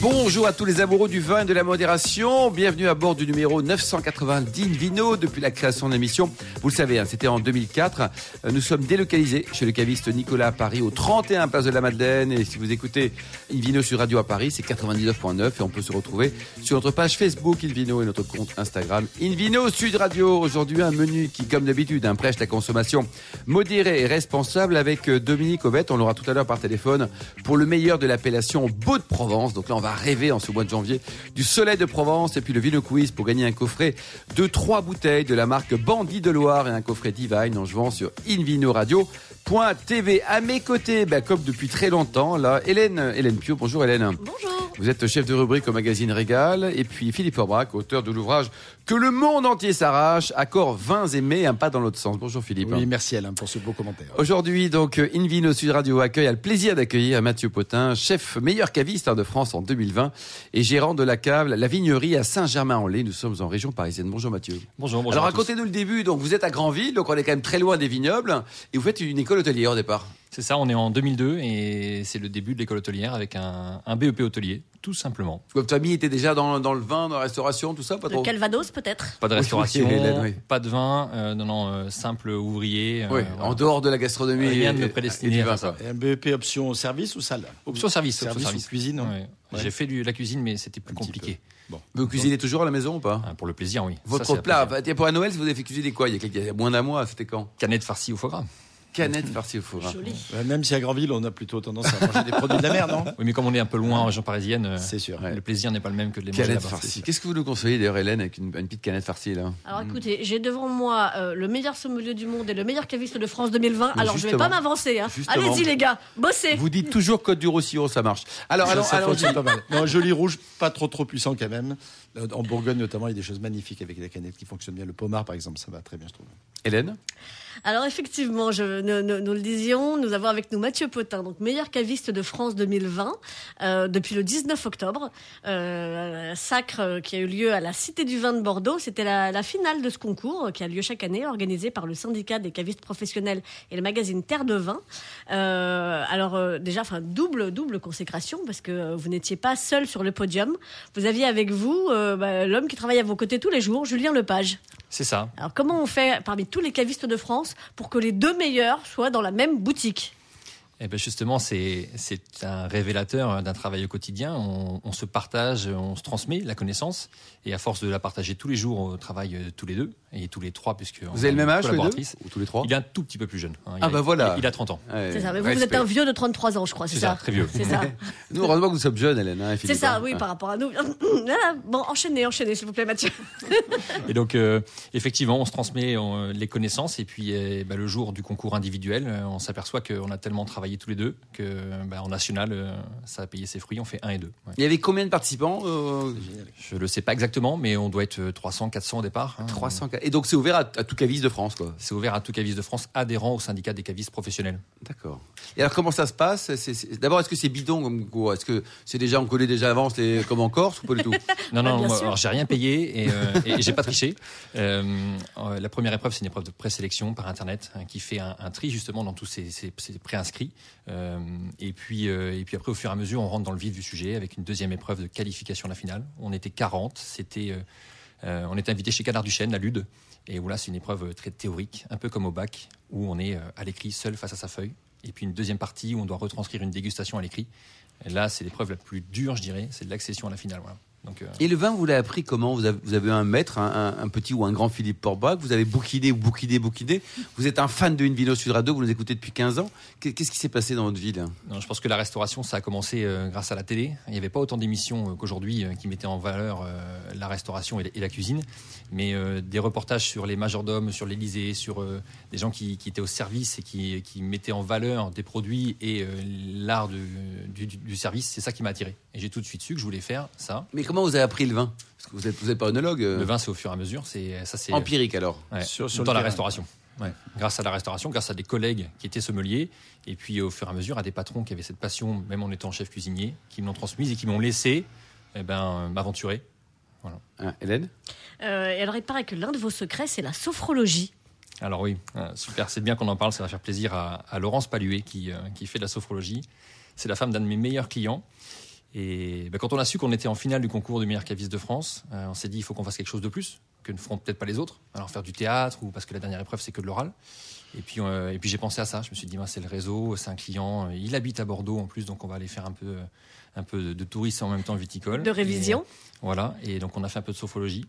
Bonjour à tous les amoureux du vin et de la modération. Bienvenue à bord du numéro 990 Vino depuis la création de l'émission. Vous le savez, hein, c'était en 2004. Euh, Nous sommes délocalisés chez le caviste Nicolas à Paris au 31 Place de la Madeleine. Et si vous écoutez Invino sur Radio à Paris, c'est 99.9 et on peut se retrouver sur notre page Facebook Invino et notre compte Instagram Invino Sud Radio. Aujourd'hui, un menu qui, comme d'habitude, hein, prêche la consommation modérée et responsable avec euh, Dominique Aubette. On l'aura tout à l'heure par téléphone pour le meilleur de l'appellation Beau de. Donc là, on va rêver en ce mois de janvier du soleil de Provence et puis le Vino Quiz pour gagner un coffret de trois bouteilles de la marque Bandit de Loire et un coffret Divine en jouant sur invinoradio.tv. À mes côtés, bah, comme depuis très longtemps, là, Hélène, Hélène Pio. Bonjour Hélène. Bonjour. Vous êtes chef de rubrique au magazine Régal. Et puis Philippe Aubrac, auteur de l'ouvrage Que le monde entier s'arrache, accord vins et mets, un pas dans l'autre sens. Bonjour Philippe. Oui, merci Alain pour ce beau commentaire. Aujourd'hui, donc, Invino Sud Radio accueille, a le plaisir d'accueillir Mathieu Potin, chef meilleur caviste de France en 2020 et gérant de la cave La Vignerie à Saint-Germain-en-Laye. Nous sommes en région parisienne. Bonjour Mathieu. Bonjour, bonjour. Alors racontez-nous le début. Donc vous êtes à Granville, donc on est quand même très loin des vignobles et vous faites une école hôtelière au départ. C'est ça, on est en 2002 et c'est le début de l'école hôtelière avec un, un BEP hôtelier, tout simplement. Votre famille était déjà dans, dans le vin, dans la restauration, tout ça, pas De trop. Calvados peut-être Pas de restauration, oui, pas de vin, euh, non, non, euh, simple ouvrier. euh, Oui, voilà. en dehors de la gastronomie. Rien et- ne me à quoi. Et un BEP option service ou salle? Option service, option Service ou service. cuisine, hein Ouais. Ouais. J'ai fait du, la cuisine, mais c'était plus Un compliqué. Bon. Vous cuisinez toujours à la maison ou pas? Hein, pour le plaisir, oui. Ça, Votre c'est plat, pour à Noël, vous avez fait cuisiner quoi? Il y a, quelques- il y a moins d'un mois, c'était quand? Canette farcie au foie gras. Canette farcie au four. hein. Joli. Euh, Même si à Grandville, on a plutôt tendance à manger des produits de la mer, non? Oui, mais comme on est un peu loin en région parisienne, euh, C'est sûr. le plaisir n'est pas le même que de les manger Canette là-bas. farcie. Qu'est-ce que vous nous conseillez d'ailleurs, Hélène, avec une, une petite canette farcie là? Alors écoutez, j'ai devant moi euh, le meilleur sommelier du monde et le meilleur caviste de France 2020. Mais Alors je vais justement. pas m'avancer. Hein. Justement. Allez-y les gars, bossez. Vous dites toujours Côte du Roussillon, ça marche. Alors, Ça, alors, ça alors, fonctionne pas mal. Non, joli rouge, pas trop trop puissant quand même. Euh, En Bourgogne notamment, il y a des choses magnifiques avec la canette qui fonctionnent bien. Le pommard, par exemple, ça va très bien, je trouve. Hélène? Alors effectivement, je, nous, nous- nous le disions, nous avons avec nous Mathieu Potin, donc meilleur caviste de France 2020 euh, depuis le 19 octobre. Euh, un sacre euh, qui a eu lieu à la Cité du Vin de Bordeaux. C'était la, la finale de ce concours euh, qui a lieu chaque année, organisé par le syndicat des cavistes professionnels et le magazine Terre de Vin. Euh, alors déjà, enfin double double consécration parce que vous n'étiez pas seul sur le podium. Vous aviez avec vous bah, l'homme qui travaille à vos côtés tous les jours, Julien Lepage. C'est ça. Alors comment on fait parmi tous les cavistes de France pour que les deux meilleurs soient dans la même boutique Eh ben justement, c'est c'est un révélateur d'un travail au quotidien. On, on se partage, on se transmet la connaissance, et à force de la partager tous les jours, on travaille euh, tous les deux et tous les trois, puisque on Vous avez a le même âge, les deux. Ou tous les trois Il est un tout petit peu plus jeune. hein. Ah a- bah voilà. Il, il a 30 ans. Ouais, C'est ça. Mais vous, êtes un vieux de 33 ans, je crois, c'est ça ça, très vieux. C'est ça. Nous, heureusement que nous sommes jeunes, Hélène. hein, C'est ça, hein. oui, par rapport à nous. Bon, enchaînez, enchaînez, s'il vous plaît, Mathieu. Et donc, euh, effectivement, on se transmet euh, les connaissances. Et puis, euh, bah, le jour du concours individuel, on s'aperçoit qu'on a tellement travaillé tous les deux que, bah, en national, euh, ça a payé ses fruits. On fait un et deux. Ouais. Il y avait combien de participants euh, Je le sais pas exactement, mais on doit être euh, 300, 400 au départ. hein. 300. Et donc, c'est ouvert à, à tout caviste de France, quoi. C'est ouvert à tout caviste de France adhérent au syndicat des cavistes professionnels. D'accord. Et alors, comment ça se passe? D'abord, est-ce que c'est bidon comme quoi? Est-ce que c'est déjà, on connaît déjà avance les, comme en Corse ou pas du tout? Non, non, bien moi, alors j'ai rien payé et, euh, et j'ai pas triché. Euh, euh, la première épreuve, c'est une épreuve de présélection par internet hein, qui fait un, un tri justement dans tous ces, ces, ces préinscrits. Euh, et puis euh, et puis après, au fur et à mesure, on rentre dans le vif du sujet avec une deuxième épreuve de qualification à la finale. On était 40, c'était euh, on était invité chez Canard Duchesne, la Lude. Et voilà, c'est une épreuve très théorique, un peu comme au bac, où on est à l'écrit seul face à sa feuille. Et puis une deuxième partie où on doit retranscrire une dégustation à l'écrit. Là, c'est l'épreuve la plus dure, je dirais, c'est de l'accession à la finale. Donc, euh, Et le vin, vous l'avez appris comment vous avez, vous avez un maître, un, un- un petit ou un grand Philippe Porbac, vous avez bouquiné ou bouquiné, bouquiné. Vous êtes un fan de Invino Sud Radio, vous nous écoutez depuis 15 ans. Qu'est- Qu'est-ce qui s'est passé dans votre vie là Non, je pense que la restauration, ça a commencé euh, grâce à la télé. Il n'y avait pas autant d'émissions euh, qu'aujourd'hui qui mettaient en valeur la restauration et, et la cuisine, mais des reportages sur les majordomes, sur l'Élysée, sur des gens qui, qui étaient au service et qui, qui mettaient en valeur des produits et l'art du, du- du service, c'est ça qui m'a attiré. Et j'ai tout de suite su que je voulais faire ça. Mais comment vous avez appris le vin? Parce que vous êtes, vous êtes pas œnologue. euh, Le vin, c'est au fur et à mesure. C'est ça, c'est Empirique alors. Ouais, Sur- sur dans le la terrain. restauration. Ouais. Grâce à la restauration, grâce à des collègues qui étaient sommeliers, et puis au fur et à mesure à des patrons qui avaient cette passion, même en étant chef cuisinier, qui me l'ont transmise et qui m'ont laissé eh ben, m'aventurer. Hein, Hélène? Euh, et alors, il paraît que l'un de vos secrets, c'est la sophrologie. Alors oui, euh, super, c'est bien qu'on en parle, ça va faire plaisir à, à Laurence Paluet qui, euh, qui fait de la sophrologie. C'est la femme d'un de mes meilleurs clients. Et ben, quand on a su qu'on était en finale du concours du meilleur caviste de France, euh, on s'est dit il faut qu'on fasse quelque chose de plus, que ne feront peut-être pas les autres. Alors faire du théâtre, ou parce que la dernière épreuve c'est que de l'oral. Et puis, euh, et puis j'ai pensé à ça, je me suis dit ben, c'est le réseau, c'est un client, il habite à Bordeaux en plus, donc on va aller faire un peu, euh, un peu de, de tourisme en même temps viticole. De révision. Et, voilà, et donc on a fait un peu de sophrologie.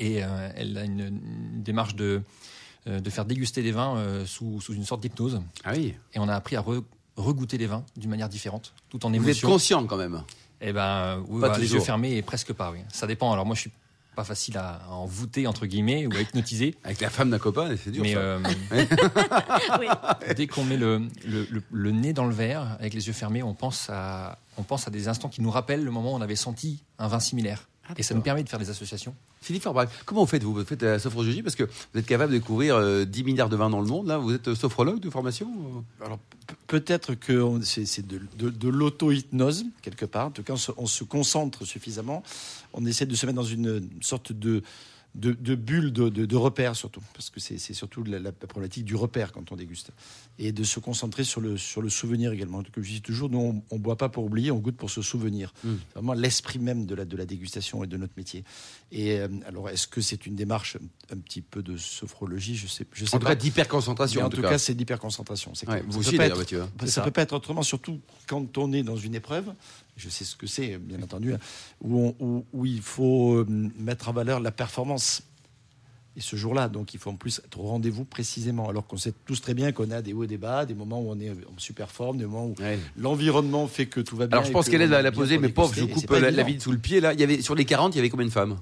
Et euh, elle a une, une démarche de, de faire déguster des vins euh, sous, sous une sorte d'hypnose. Ah oui. Et on a appris à re- regoûter les vins d'une manière différente, tout en Vous êtes émotion. conscient quand même. Eh ben, oui, Pas voilà, les yeux fermés et presque pas, oui. Ça dépend. Alors moi, je suis pas facile à, à en voûter entre guillemets ou à hypnotiser. Avec la femme d'un copain, c'est dur Mais ça. euh, Oui. dès qu'on met le, le, le- le nez dans le verre avec les yeux fermés, on pense à, on pense à des instants qui nous rappellent le moment où on avait senti un vin similaire. Et ça nous permet de faire des associations. Philippe Farbrac, comment vous faites vous? Vous faites la sophrologie parce que vous êtes capable de découvrir euh, 10 milliards de vins dans le monde. Là, vous êtes sophrologue de formation Alors pe- peut-être que c'est c'est de, de- de l'auto-hypnose, quelque part. En tout cas, on se, on se concentre suffisamment. On essaie de se mettre dans une sorte de, de, de bulle de, de, de repère, surtout. Parce que c'est surtout la, la problématique du repère quand on déguste. Et de se concentrer sur le, sur le souvenir également. Comme je dis toujours, nous, on ne boit pas pour oublier, on goûte pour se souvenir. Mm. C'est vraiment l'esprit même de la, de la dégustation et de notre métier. Et euh, alors, est-ce que c'est une démarche un petit peu de sophrologie? Je sais, je sais En tout pas. cas, d'hyperconcentration. En, en tout cas, c'est. C'est Ouais, vous Ça aussi, peut être- ça ça. peut pas être autrement, surtout quand on est dans une épreuve. Je sais ce que c'est, bien entendu, où, on- où- où il faut euh, mettre en valeur la performance. Et ce jour-là, donc il faut en plus être au rendez-vous précisément, alors qu'on sait tous très bien qu'on a des hauts et des bas, des moments où on est en super forme, des moments où Ouais. l'environnement fait que tout va bien. Alors je pense que qu'elle on est la, poser, mais pauvre, je coupe pas la, la ville sous le pied. Là, il y avait sur les 40, il y avait combien de femmes?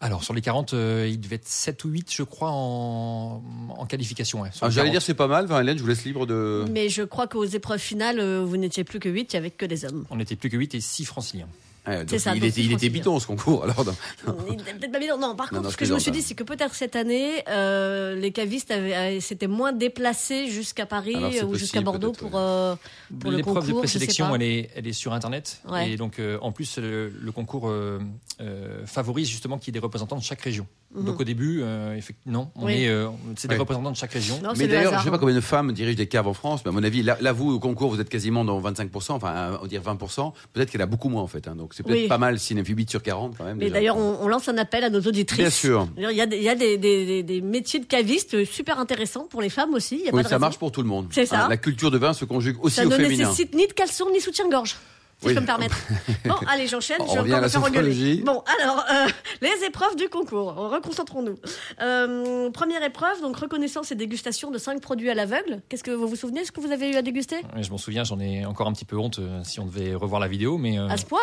Alors sur les 40, euh, il devait être 7 ou 8, je crois, en, en qualification. ouais, Ah, J'allais 40. dire c'est pas mal. Enfin, Hélène, je vous laisse libre de. Mais je crois qu'aux épreuves finales, euh, vous n'étiez plus que 8, il n'y avait que des hommes. On n'était plus que 8 et 6 franciliens. Ouais, donc C'est ça, il donc était, il était biton ce concours. Alors, non. Il était peut-être pas bien. Non, par Non, contre, non, ce que je me suis dit, c'est que peut-être cette année, euh, les cavistes s'étaient moins déplacés jusqu'à Paris Alors, c'est ou jusqu'à Bordeaux pour, euh, pour le L'épreuve de concours. je sais présélection, elle est, elle est sur Internet. Ouais. Et donc, euh, en plus, le, le concours euh, euh, favorise justement qu'il y ait des représentants de chaque région. Mhm. Donc, au début, euh, effectivement, non, on Oui. est, euh, c'est des Ouais. représentants de chaque région. Non, Mais le d'ailleurs, je hasard, sais pas hein. combien de femmes dirigent des caves en France, mais à mon avis, là, là, vous, au concours, vous êtes quasiment dans 25%, enfin, on va dire 20%. Peut-être qu'elle a beaucoup moins, en fait. hein. Donc, c'est peut-être Oui. pas mal si fait 8 sur 40, quand même. Mais d'ailleurs, on, on lance un appel à nos auditrices. Bien sûr. Il y a, des- il y a des, des- des- des métiers de cavistes super intéressants pour les femmes aussi. Il y a Oui, pas de ça raison. marche pour tout le monde. Hein, C'est ça. la culture de vin se conjugue aussi Ça au ne féminin. nécessite ni de caleçon ni soutien-gorge. Si Oui. je peux me permettre. Bon, allez, j'enchaîne. On Je vais revient à encore la sophrologie. Bon, alors, euh, les épreuves du concours. Reconcentrons-nous. Euh, première épreuve, donc reconnaissance et dégustation de cinq produits à l'aveugle. Qu'est-ce que vous vous souvenez ce que vous avez eu à déguster? Ouais, Je m'en souviens, j'en ai encore un petit peu honte euh, si on devait revoir la vidéo, mais euh, À ce point?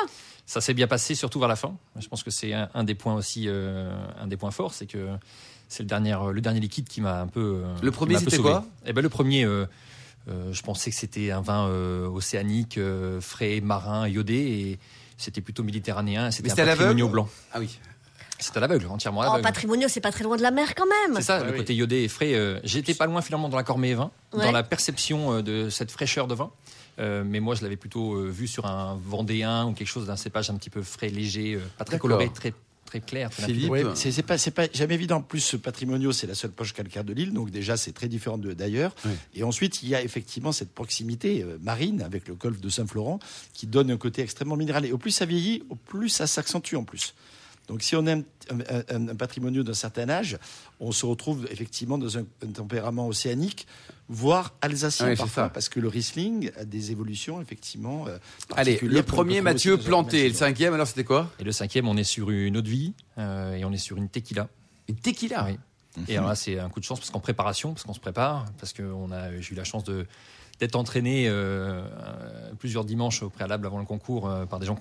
ça s'est bien passé, surtout vers la fin. Je pense que c'est un, un des points aussi, euh, un des points forts, c'est que c'est le dernier, le dernier liquide qui m'a un peu. euh, Le premier, c'était quoi? Eh ben le premier, euh, je pensais que c'était un vin euh, océanique, euh, frais, marin, iodé, et c'était plutôt méditerranéen. C'était un c'était à l'aveugle patrimonio blanc. Ah oui. C'était à l'aveugle, entièrement à Oh, l'aveugle. patrimonio, c'est pas très loin de la mer quand même. C'est ça, Ouais, le oui. côté iodé et frais. euh, J'étais pas loin finalement dans la Cormée vin, Ouais. dans la perception euh, de cette fraîcheur de vin. Euh, mais moi, je l'avais plutôt euh, vu sur un vendéen ou quelque chose d'un cépage un petit peu frais, léger, euh, pas très coloré, très très clair. Philippe. c'est pas, jamais évident. En plus, ce patrimonio, c'est la seule poche calcaire de l'île, donc déjà c'est très différent de- d'ailleurs. Oui. Et ensuite, il y a effectivement cette proximité euh, marine avec le golfe de Saint-Florent qui donne un côté extrêmement minéral. Et au plus ça vieillit, au plus ça s'accentue en plus. Donc, si on aime un, un- un patrimonio d'un certain âge, on se retrouve effectivement dans un, un tempérament océanique, voire alsacien Oui, parfois, parce que le Riesling a des évolutions effectivement. euh, Allez, le premier, Mathieu, planté. Le cinquième, alors c'était quoi? Et le cinquième, on est sur une eau de vie euh, et on est sur une tequila. Une tequila? Oui. Et alors là, c'est un coup de chance parce qu'en préparation, parce qu'on se prépare, parce que on a, j'ai eu la chance de d'être entraîné euh, plusieurs dimanches au préalable avant le concours euh, par des gens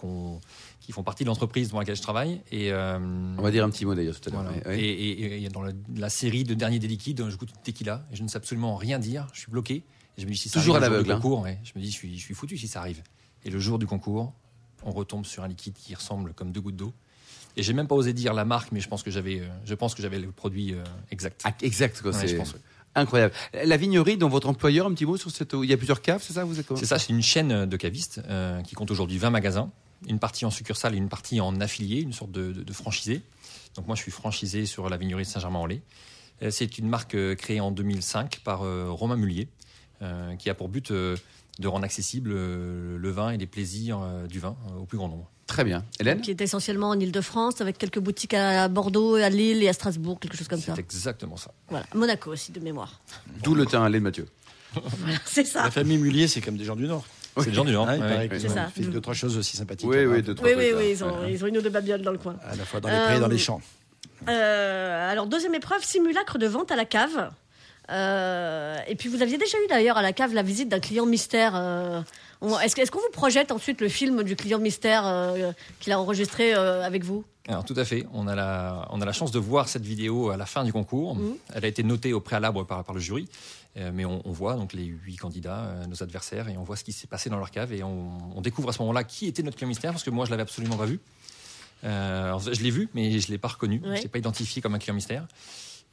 qui font partie de l'entreprise dans laquelle je travaille. Et, euh, On va dire un petit mot d'ailleurs tout à l'heure. voilà. Ouais, ouais. Et, et- et dans la, la série de derniers des liquides, je goûte une tequila et je ne sais absolument rien dire. Je suis bloqué. Et je me dis si ça Toujours arrive à l'aveugle, hein. ouais, je me dis je suis, je suis foutu si ça arrive. Et le jour du concours, on retombe sur un liquide qui ressemble comme deux gouttes d'eau. Et j'ai même pas osé dire la marque, mais je pense que j'avais, je pense que j'avais le produit exact. Ah, exact, quoi. Ouais, je pense, ouais. Incroyable. La vignerie dont votre employeur, un petit mot sur cette. Il y a plusieurs caves, c'est ça Vous êtes C'est ça, c'est une chaîne de cavistes euh, qui compte aujourd'hui 20 magasins, une partie en succursale et une partie en affilié, une sorte de, franchisé. Donc moi, je suis franchisé sur la vignerie de Saint-Germain-en-Laye. Euh, C'est une marque euh, créée en 2005 par euh, Romain Mullier, euh, qui a pour but euh, de rendre accessible euh, le vin et les plaisirs euh, du vin euh, au plus grand nombre. Très bien. Hélène Qui est essentiellement en Ile-de-France, avec quelques boutiques à Bordeaux, à Lille et à Strasbourg, quelque chose comme ça. C'est exactement ça. Voilà. Monaco aussi, de mémoire. D'où le teint, Hélène Mathieu. Voilà, c'est ça. La famille Mullier, c'est comme des gens du Nord. C'est le genre du Nord. Hein, il ouais. C'est ça. fait deux, trois choses aussi sympathiques. Oui, hein, oui, deux, trois Oui, oui, là. oui, ils ont, ils ont une ou deux babioles dans le coin. À la fois dans les prés et dans les champs. Euh, alors, deuxième épreuve, simulacre de vente à la cave. Euh, et puis, vous aviez déjà eu d'ailleurs à la cave la visite d'un client mystère. euh, Est-ce qu'on vous projette ensuite le film du client mystère euh, qu'il a enregistré avec vous? Alors tout à fait, on a, la, on a la chance de voir cette vidéo à la fin du concours. Mhm. Elle a été notée au préalable par, par le jury, mais on, on voit donc les huit candidats, nos adversaires, et on voit ce qui s'est passé dans leur cave, et on, on découvre à ce moment-là qui était notre client mystère, parce que moi je l'avais absolument pas vu. Alors, je l'ai vu, mais je l'ai pas reconnu, Ouais. je l'ai pas identifié comme un client mystère.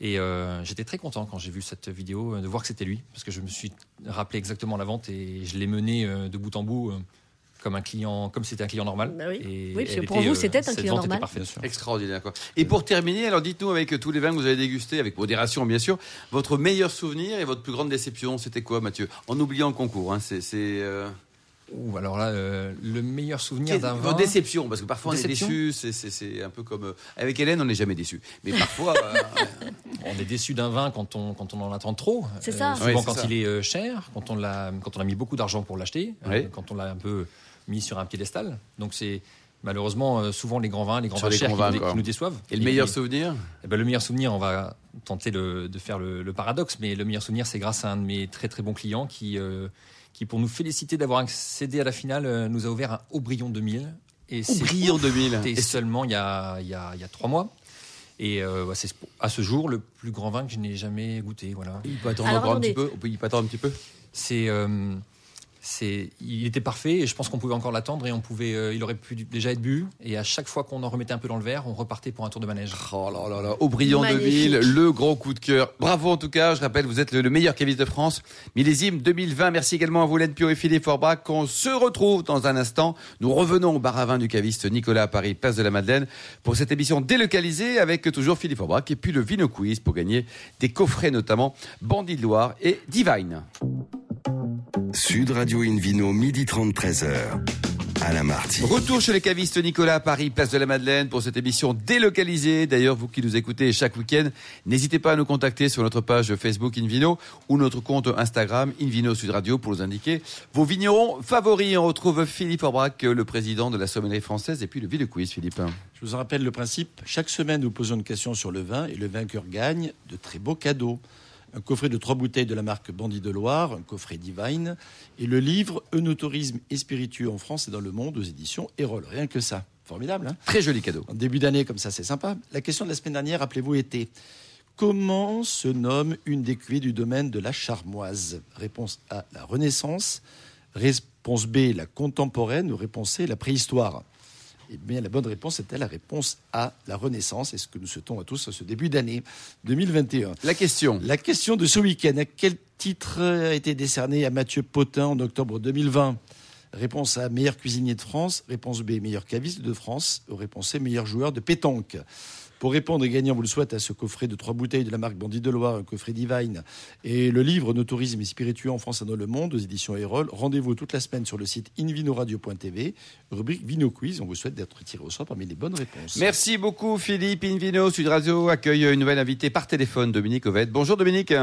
Et euh, j'étais très content quand j'ai vu cette vidéo euh, de voir que c'était lui, parce que je me suis rappelé exactement la vente et je l'ai mené euh, de bout en bout comme un client, comme c'était un client normal. Bah oui. Et Oui, parce que pour vous, c'était un client était normal. parfaite. Extraordinaire. Quoi. Et pour terminer, alors dites-nous avec tous les vins que vous avez dégustés, avec modération bien sûr, votre meilleur souvenir et votre plus grande déception, c'était quoi Mathieu? En oubliant le concours, hein, c'est... c'est, euh, Ouh, alors là, euh, le meilleur souvenir d'un Vos vin. déceptions, parce que parfois on est Déception déçu, c'est- un peu comme... euh, avec Hélène, on n'est jamais déçu. Mais parfois... euh, On est déçu d'un vin quand on, quand on en attend trop. C'est ça. souvent quand ça. il est euh, cher, quand on, l'a, quand on a mis beaucoup d'argent pour l'acheter, euh, quand on l'a un peu mis sur un piédestal. Donc c'est malheureusement euh, souvent les grands vins, les grands Sur vins les chers grands qui, vins, nous, quoi. qui nous déçoivent. et le meilleur souvenir? Eh ben, le meilleur souvenir, on va tenter le- de faire le, le paradoxe, mais le meilleur souvenir, c'est grâce à un de mes très très bons clients qui, euh, qui pour nous féliciter d'avoir accédé à la finale, euh, nous a ouvert un Aubryon 2000. Et c'est Aubryon 2000. C'était Et seulement il y, a, il, y a, il y a trois mois. Et euh, c'est à ce jour le plus grand vin que je n'ai jamais goûté. Voilà. Il peut attendre Alors, encore un petit peu On peut y attendre un petit peu C'est, euh, c'est, il était parfait et je pense qu'on pouvait encore l'attendre et on pouvait, euh, il aurait pu déjà être bu. Et à chaque fois qu'on en remettait un peu dans le verre, on repartait pour un tour de manège. Oh là là là, Aubryon de Magnifique. Ville, le gros coup de cœur. Bravo en tout cas, je rappelle, vous êtes le, le meilleur caviste de France, millésime 2020. Merci également à vous, Hélène Pio et Philippe Forbach. On se retrouve dans un instant. Nous revenons au bar à vin du caviste Nicolas à Paris, place de la Madeleine, pour cette émission délocalisée avec toujours Philippe Forbach et puis le Vino Quiz pour gagner des coffrets notamment Bandit de Loire et Divine. Sud Radio Invino, midi 30, 13h. À la Marty. Retour chez les cavistes Nicolas à Paris, place de la Madeleine, pour cette émission délocalisée. D'ailleurs, vous qui nous écoutez chaque week-end, n'hésitez pas à nous contacter sur notre page Facebook Invino ou notre compte Instagram Invino Sud Radio pour nous indiquer vos vignerons favoris. On retrouve Philippe Orbrac, le président de la sommellerie française, et puis le Ville Quiz, Philippe. Je vous en rappelle le principe. Chaque semaine, nous posons une question sur le vin et le vainqueur gagne de très beaux cadeaux. Un coffret de trois bouteilles de la marque Bandit de Loire, un coffret Divine et le livre Eunotourisme et spiritueux en France et dans le monde aux éditions Erol. Rien que ça. Formidable, hein Très joli cadeau. En début d'année, comme ça, c'est sympa. La question de la semaine dernière, rappelez-vous, était Comment se nomme une des cuvées du domaine de la Charmoise? Réponse A, la Renaissance. Réponse B, la contemporaine. Ou réponse C, la préhistoire. Eh bien, la bonne réponse était la réponse A, la Renaissance. Et ce que nous souhaitons à tous à ce début d'année 2021. La question. La question de ce week-end, à quel titre a été décerné à Mathieu Potin en octobre 2020 Réponse A, meilleur cuisinier de France. Réponse B, meilleur caviste de France. Réponse C, meilleur joueur de pétanque. Pour répondre et gagner, on vous le souhaite, à ce coffret de trois bouteilles de la marque Bandit de Loire, un coffret Divine, et le livre Nos tourisme et spiritueux en France et dans le monde, aux éditions Erol. Rendez-vous toute la semaine sur le site invinoradio.tv, rubrique Vino Quiz. On vous souhaite d'être tiré au sort parmi les bonnes réponses. Merci beaucoup, Philippe. Invino Sud Radio accueille une nouvelle invitée par téléphone, Dominique Ovette. Bonjour, Dominique.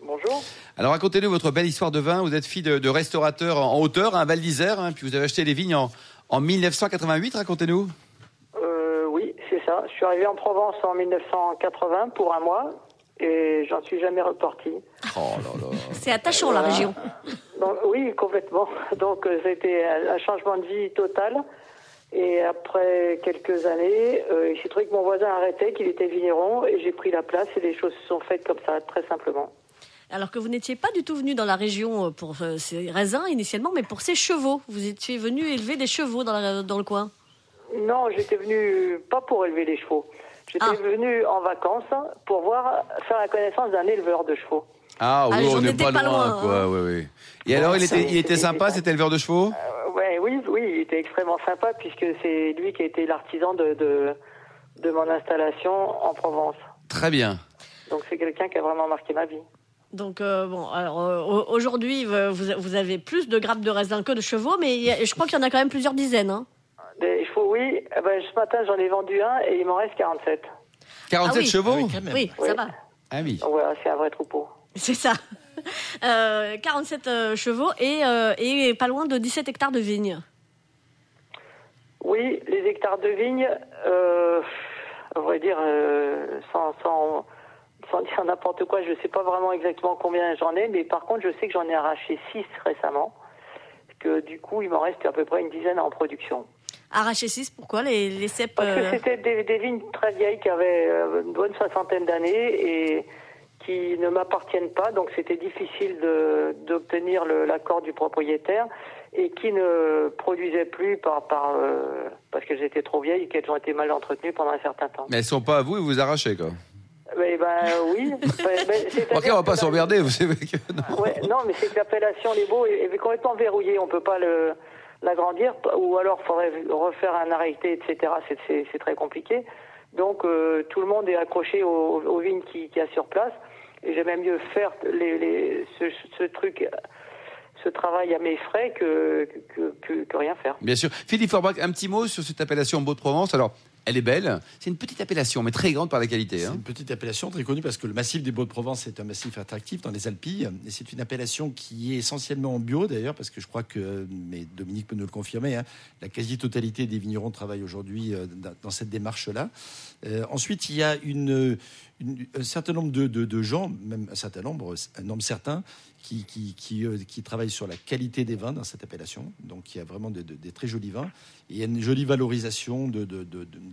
Bonjour. Alors, racontez-nous votre belle histoire de vin. Vous êtes fille de, de restaurateur en hauteur, à Val d'Isère, hein, puis vous avez acheté les vignes en, en 1988. Racontez-nous. Euh, c'est ça. Je suis arrivé en Provence en 1980 pour un mois et j'en suis jamais reparti. Oh là là. C'est attachant, la région. Donc, oui, complètement. Donc euh, ça a été un, changement de vie total. Et après quelques années, euh, il s'est trouvé que mon voisin arrêtait, qu'il était vigneron, et j'ai pris la place et les choses se sont faites comme ça, très simplement. Alors que vous n'étiez pas du tout venu dans la région euh, pour euh, ces raisins initialement, mais pour ces chevaux. Vous étiez venu élever des chevaux dans, la- dans le coin. Non, j'étais venu pas pour élever les chevaux. J'étais Ah. venu en vacances pour voir faire la connaissance d'un éleveur de chevaux. Ah oui, Ah, on n'est pas, pas loin, loin, quoi. hein. ouais, ouais. Et alors, il était, il était sympa, cet éleveur de chevaux? Euh, ouais, oui, oui, il était extrêmement sympa puisque c'est lui qui a été l'artisan de, de, de mon installation en Provence. Très bien. Donc c'est quelqu'un qui a vraiment marqué ma vie. Donc euh, bon, alors euh, au- aujourd'hui, vous, vous avez plus de grappes de raisin que de chevaux, mais a- je crois qu'il y en a quand même plusieurs dizaines. Hein. Chevaux, oui. Eh ben, ce matin, j'en ai vendu un et il m'en reste 47. 47 Ah oui. chevaux Ah oui, quand même. Oui, Oui. ça va. Ah oui. Voilà, c'est un vrai troupeau. C'est ça. Euh, 47 euh, chevaux et, euh, et pas loin de 17 hectares de vignes. Oui, les hectares de vignes, euh, à vrai dire, euh, sans, sans, sans dire n'importe quoi, je ne sais pas vraiment exactement combien j'en ai, mais par contre, je sais que j'en ai arraché 6 récemment, que du coup, il m'en reste à peu près une dizaine en production. Arraché 6, pourquoi les, les cèpes Parce que euh, c'était des, des vignes très vieilles qui avaient euh, une bonne soixantaine d'années et qui ne m'appartiennent pas, donc c'était difficile d'obtenir l'accord du propriétaire et qui ne produisaient plus par, par, euh, parce qu'elles étaient trop vieilles et qu'elles ont été mal entretenues pendant un certain temps. Mais elles sont pas à vous et vous arrachez, quoi. Mais ben oui. Ben, Ok, on va pas s'emmerder, vous savez que. non. Ouais, non, mais c'est que l'appellation Les Beaux est, est complètement verrouillée. On peut pas le l'agrandir, ou alors faudrait refaire un arrêté, etc. C'est- très compliqué. Donc euh, tout le monde est accroché aux, aux vignes qui, qui a sur place. Et même mieux faire ce, truc, ce travail à mes frais que, que, rien faire. Bien sûr. Philippe Forbach, un petit mot sur cette appellation Beau de Provence. Alors, elle est belle. C'est une petite appellation, mais très grande par la qualité. C'est hein. une petite appellation très connue parce que le massif des Beaux-de-Provence est un massif attractif dans les Alpilles. Et c'est une appellation qui est essentiellement en bio d'ailleurs, parce que je crois que, mais Dominique peut nous le confirmer, hein, la quasi-totalité des vignerons travaillent aujourd'hui euh, dans cette démarche-là. Euh, ensuite, il y a une, une- un certain nombre de, de- de gens, même un certain nombre, un nombre certain, qui, qui, qui, euh, qui travaillent sur la qualité des vins dans cette appellation. Donc il y a vraiment de- de- des très jolis vins. Et il y a une jolie valorisation de-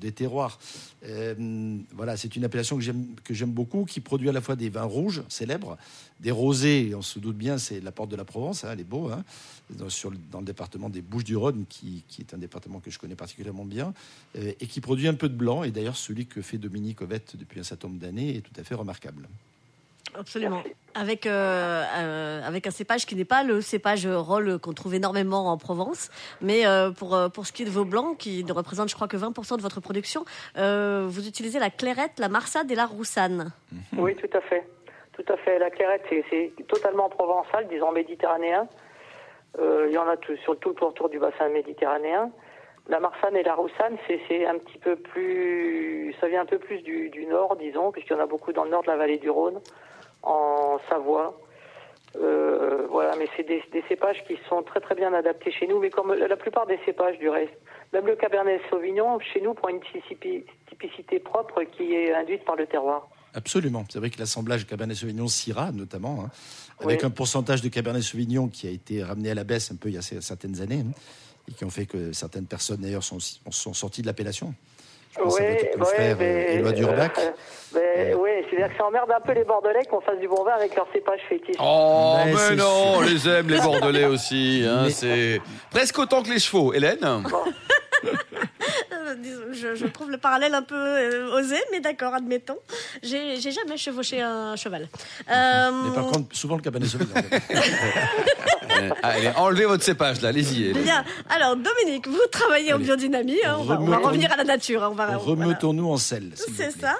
des terroirs. Euh, voilà, c'est une appellation que j'aime que j'aime beaucoup, qui produit à la fois des vins rouges célèbres, des rosés. On se doute bien, c'est la porte de la Provence, hein, elle est beau, hein, dans, sur le, dans le département des Bouches-du-Rhône, qui, qui est un département que je connais particulièrement bien, euh, et qui produit un peu de blanc. Et d'ailleurs, celui que fait Dominique Ovette depuis un certain nombre d'années est tout à fait remarquable. Absolument. Avec, euh, euh, avec un cépage qui n'est pas le cépage rôle qu'on trouve énormément en Provence, mais euh, pour, pour ce qui est de vos blancs, qui ne représentent je crois que 20% de votre production, vous utilisez la clairette, la marsade et la roussanne. Oui, tout à fait. Tout à fait. La clairette, c'est- totalement provençal, disons méditerranéen. Il y en a tout, sur tout le pourtour du bassin méditerranéen. La Marsanne et la Roussanne, c'est un petit peu plus, ça vient un peu plus du nord, disons, puisqu'il y en a beaucoup dans le nord de la vallée du Rhône, en Savoie. Euh, voilà, mais c'est des, des cépages qui sont très très bien adaptés chez nous, mais comme la plupart des cépages du reste. Même le Cabernet Sauvignon, chez nous, prend une typici- typicité propre qui est induite par le terroir. Absolument. C'est vrai que l'assemblage Cabernet Sauvignon Syrah, notamment, hein, avec Oui. un pourcentage de Cabernet Sauvignon qui a été ramené à la baisse un peu il y a certaines années, hein, et qui ont fait que certaines personnes d'ailleurs sont, sont sorties de l'appellation. Je pense à votre confrère euh, Éloi Durbach. euh, mais, oui, c'est-à-dire que ça emmerde un peu les Bordelais qu'on fasse du bon vin avec leur cépage fétiche. Oh, Mais non, sûr. on les aime, les Bordelais aussi. hein, Mais- C'est presque autant que les chevaux. Hélène Euh, disons, je, je trouve le parallèle un peu euh, osé, mais d'accord, admettons. J'ai j'ai jamais chevauché un cheval. Euh, Mais par contre, souvent le Cabernet Sauvignon. Euh, Allez, enlevez votre cépage là, allez-y. Bien. Alors, Dominique, vous travaillez en biodynamie. hein, on, va, on va revenir à la nature. hein, on va, voilà. Remettons-nous en selle. s'il vous C'est plaît. ça.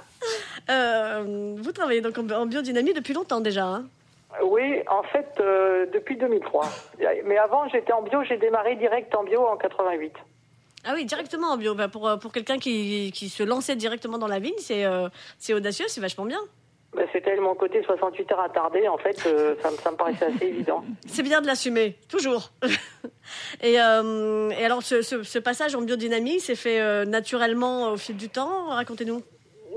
Euh, vous travaillez donc en, biodynamie depuis longtemps déjà. hein Oui, en fait, euh, depuis 2003. Mais avant, j'étais en bio, j'ai démarré direct en bio en 88. ah oui, directement en bio. Bah, pour euh, pour quelqu'un qui, qui se lançait directement dans la vigne, c'est euh, c'est audacieux, c'est vachement bien. Ben, C'était mon côté 68 heures attardé, en fait, euh, ça, me- ça me paraissait assez évident. C'est bien de l'assumer, toujours. et, euh, et alors, ce, ce- ce passage en biodynamie s'est fait naturellement au fil du temps. Racontez-nous.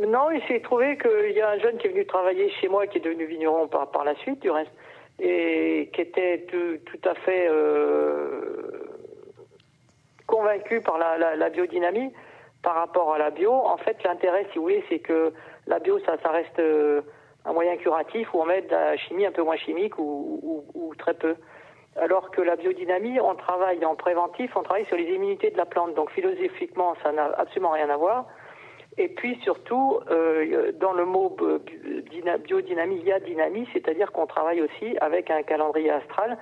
Non, il s'est trouvé qu'il y a un jeune qui est venu travailler chez moi, qui est devenu vigneron par, par la suite, du reste, et qui était tout, tout à fait euh, convaincu par la, biodynamie par rapport à la bio. En fait, l'intérêt, si vous voulez, c'est que la bio, ça, reste euh, un moyen curatif où on met de la chimie un peu moins chimique ou très peu. Alors que la biodynamie, on travaille en préventif, on travaille sur les immunités de la plante. Donc philosophiquement, ça n'a absolument rien à voir. Et puis surtout, euh, dans le mot dyna- biodynamie, il y a dynamie, c'est-à-dire qu'on travaille aussi avec un calendrier astral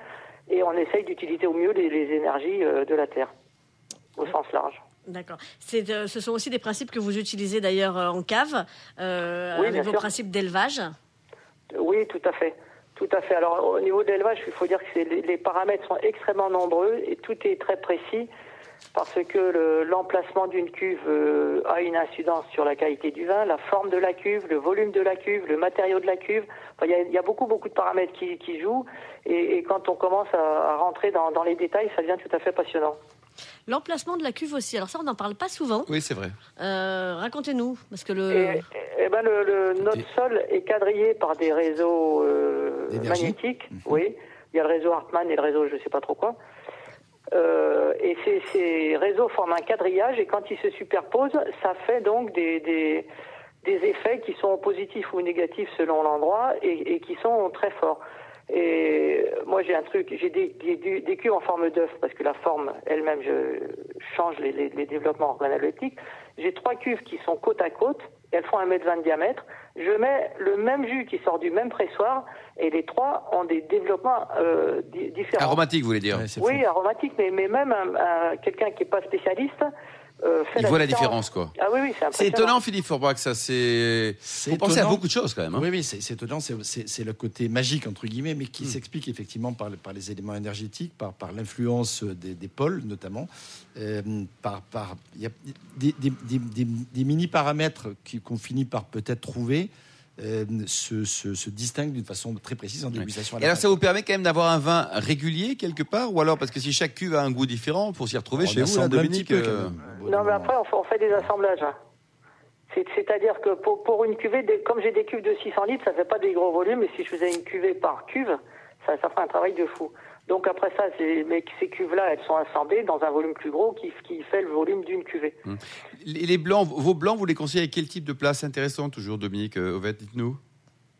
et on essaye d'utiliser au mieux les, les énergies euh, de la Terre, au sens large. D'accord. Euh, ce sont aussi des principes que vous utilisez d'ailleurs en cave, euh, Oui, avec bien vos sûr. principes d'élevage? Oui, tout à fait. Tout à fait. Alors, au niveau de l'élevage, il faut dire que les paramètres sont extrêmement nombreux et tout est très précis parce que le- l'emplacement d'une cuve euh, a une incidence sur la qualité du vin, la forme de la cuve, le volume de la cuve, le matériau de la cuve. Enfin, il y, a, il y a beaucoup, beaucoup de paramètres qui, qui jouent et, et quand on commence à, à rentrer dans, dans les détails, ça devient tout à fait passionnant. L'emplacement de la cuve aussi. Alors ça, on n'en parle pas souvent. Oui, c'est vrai. Euh, Racontez-nous, parce que le. Et, et ben le, le- notre sol est quadrillé par des réseaux euh, magnétiques. Oui, il y a le réseau Hartmann et le réseau je sais pas trop quoi. Euh, et ces, réseaux forment un quadrillage et quand ils se superposent, ça fait donc des, des, effets qui sont positifs ou négatifs selon l'endroit et, qui sont très forts. Et moi j'ai un truc, j'ai des, des, cuves en forme d'œuf parce que la forme elle-même, change les, les, les développements organoleptiques. J'ai trois cuves qui sont côte à côte, elles font 1m20 de diamètre. Je mets le même jus qui sort du même pressoir et les trois ont des développements euh, di- différents. Aromatique, vous voulez dire Oui, fou. aromatique, mais, mais même un- un- quelqu'un qui n'est pas spécialiste euh, fait Il voit la différence, quoi. Ah oui, oui, c'est étonnant, Philippe Forbach, ça. C'est. Faut penser à beaucoup de choses, quand même. hein. Oui, oui, c'est étonnant. C'est- le côté magique, entre guillemets, mais Hmm. qui s'explique effectivement par, par les éléments énergétiques, par, par l'influence des, des pôles, notamment. Euh, par, par, il y a des, des- des- des- des mini-paramètres qui- qu'on finit par peut-être trouver euh, se, se- se distinguent d'une façon très précise en dégustation. à Et alors, ça vous permet quand même d'avoir un vin régulier quelque part Ou alors, parce que si chaque cuve a un goût différent, pour s'y retrouver On chez vous, là, assemble un Dominique peu, euh, Non, mais après, on fait, des assemblages. hein. C'est- C'est-à-dire que pour, pour une cuvée, comme j'ai des cuves de 600 litres, ça fait pas des gros volumes, et si je faisais une cuvée par cuve, ça, ça ferait un travail de fou. Donc après ça, mais ces cuves-là, elles sont assemblées dans un volume plus gros qui, qui fait le volume d'une cuvée. les, les blancs, vos blancs, vous les conseillez avec quel type de place intéressant, toujours, Dominique euh, Ovette, dites-nous?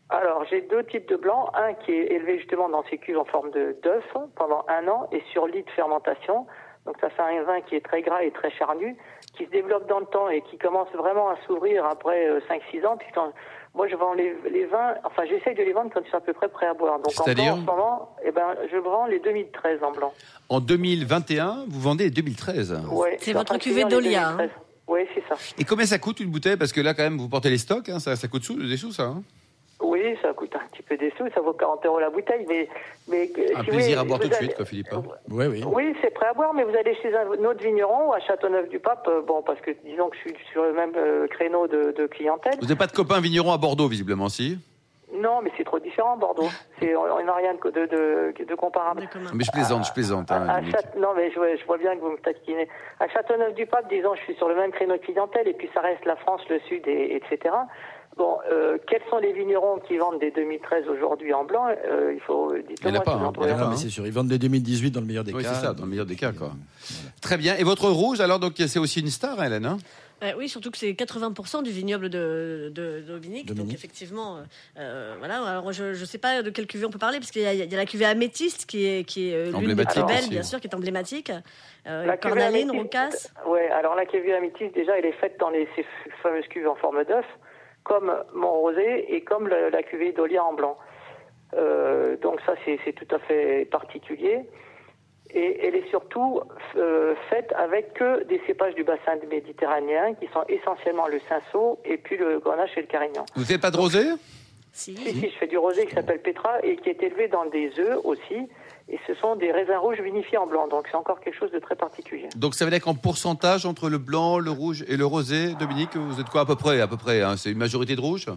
Alors, j'ai deux types de blancs. Un qui est élevé justement dans ces cuves en forme de d'œuf pendant un an et sur lit de fermentation. Donc, ça fait un vin qui est très gras et très charnu, qui se développe dans le temps et qui commence vraiment à s'ouvrir après euh, 5-6 ans. Puis quand- moi, je vends les, les vins, enfin, j'essaye de les vendre quand ils sont à peu près prêts à boire. Donc, en blanc, en ce moment, eh ben, je vends les 2013 en blanc. En 2021, vous vendez les 2013. Ouais, C'est votre cuvée d'Olia, 2013. Oui, c'est ça. Et combien ça coûte une bouteille? Parce que là, quand même, vous portez les stocks, hein, ça, ça coûte sous, des sous, ça. hein Oui, ça coûte un petit peu des sous, ça vaut 40 euros la bouteille, mais... mais un si plaisir à boire tout de allez- suite, quoi, Philippe. hein. Oui, oui. Oui, c'est prêt à boire, mais vous allez chez un autre vigneron à Châteauneuf-du-Pape, euh, bon, parce que disons que je suis sur le même euh, créneau de, de clientèle. Vous n'avez pas de copains vignerons à Bordeaux, visiblement, si? Non, mais c'est trop différent, Bordeaux. C'est, on n'a rien de, de, de, de comparable. Mais je plaisante, je plaisante. hein, À- à Dominique. Châte- non, mais je, vois- je vois bien que vous me taquinez. À Châteauneuf-du-Pape, disons, je suis sur le même créneau de clientèle, et puis ça reste la France, le Sud, et, etc. Bon, euh, quels sont les vignerons qui vendent des 2013 aujourd'hui en blanc Euh, Il faut, dites-moi. Il y en a pas, hein. hein. c'est sûr. Ils vendent des 2018 dans le meilleur des Oui, cas. c'est ça, dans le meilleur des cas, quoi. Voilà. Très bien. Et votre rouge, alors, donc c'est aussi une star, hein, Hélène hein Euh, oui, surtout que c'est 80% du vignoble de, de, de Dominique, Donc effectivement, euh, euh, voilà. Alors je ne sais pas de quelle cuvée on peut parler parce qu'il y, a- il y a la cuvée améthyste qui est qui est euh, l'une des Emblématique plus belles, bien sûr, qui est emblématique. Euh, La cuvée cornaline, améthyste- rocasse. Ouais, alors la cuvée améthyste, déjà, elle est faite dans les, ces fameuses cuves en forme d'œuf, comme mon rosé et comme la cuvée d'Olia en blanc. Euh, donc ça, c'est tout à fait particulier. Et elle est surtout euh, faite avec que des cépages du bassin méditerranéen, qui sont essentiellement le cinsault et puis le grenache et le carignan. Vous faites pas de rosé Si. Si, si, je fais du rosé qui s'appelle Petra et qui est élevé dans des œufs aussi. Et ce sont des raisins rouges vinifiés en blanc. Donc c'est encore quelque chose de très particulier. Donc ça veut dire qu'en pourcentage entre le blanc, le rouge et le rosé, Dominique, vous êtes quoi à peu près À peu près, hein? C'est une majorité de rouge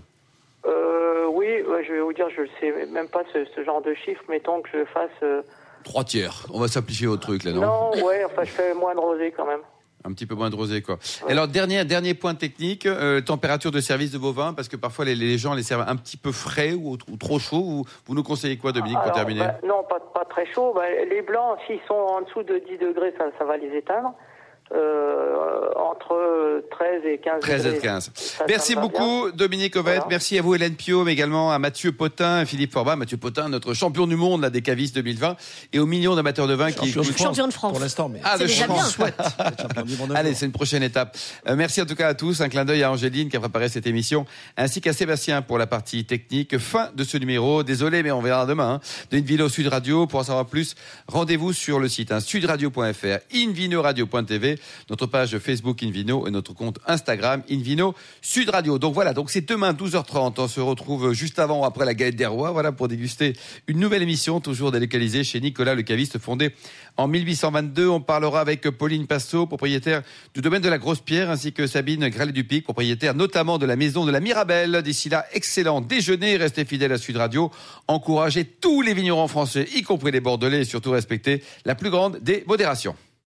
Euh, oui, ouais, je vais vous dire, je ne sais même pas ce, ce genre de chiffre. Mettons que je fasse. euh, Trois tiers. On va simplifier au truc là, non, non, ouais, enfin, je fais moins de rosé quand même. Un petit peu moins de rosé, quoi. Et Alors, dernier, dernier point technique, euh, température de service de vos vins, parce que parfois les, les gens les servent un petit peu frais ou, ou trop chaud. Ou, vous nous conseillez quoi, Dominique, pour terminer bah, Non, pas, pas très chaud. Bah, les blancs, s'ils sont en dessous de 10 degrés, ça, ça va les éteindre. Euh, entre 13 et 15 13 degrés. et 15. ça Merci beaucoup, Dominique Ovette. Voilà. Merci à vous, Hélène Pio, mais également à Mathieu Potin, Philippe Forbat. Mathieu Potin, notre champion du monde là, des cavistes 2020, et aux millions d'amateurs de vin qui Champion de écoutent. France, Champion de France. Pour l'instant, mais Ah, C'est de déjà France. bien. Allez, c'est une prochaine étape. Euh, merci en tout cas à tous. Un clin d'œil à Angéline qui a préparé cette émission, ainsi qu'à Sébastien pour la partie technique. Fin de ce numéro. Désolé, mais on verra demain. Hein, de Invino Sud Radio. Pour en savoir plus, rendez-vous sur le site hein, sudradio.fr, invinoradio.tv notre page Facebook Invino et notre compte Instagram Invino Sud Radio. Donc voilà, donc c'est demain 12h30. On se retrouve juste avant ou après la galette des rois, voilà, pour déguster une nouvelle émission, toujours délocalisée chez Nicolas le caviste, fondé en 1822. On parlera avec Pauline Passot, propriétaire du domaine de la Grosse Pierre, ainsi que Sabine Grallet-Dupic, propriétaire notamment de la maison de la Mirabelle. D'ici là, excellent déjeuner, restez fidèles à Sud Radio, encouragez tous les vignerons français, y compris les Bordelais, et surtout respectez la plus grande des modérations.